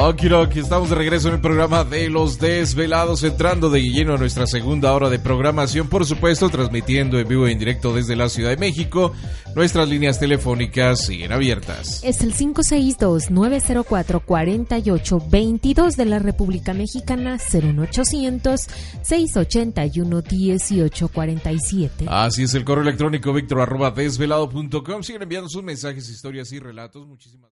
Okirok, estamos de regreso en el programa de Los Desvelados, entrando de lleno a nuestra segunda hora de programación, por supuesto, transmitiendo en vivo e en directo desde la Ciudad de México. Nuestras líneas telefónicas siguen abiertas. Es el 562-904-4822 de la República Mexicana, 01800-681-1847. Así es el correo electrónico víctor arroba desvelado.com. Siguen enviando sus mensajes, historias y relatos. Muchísimas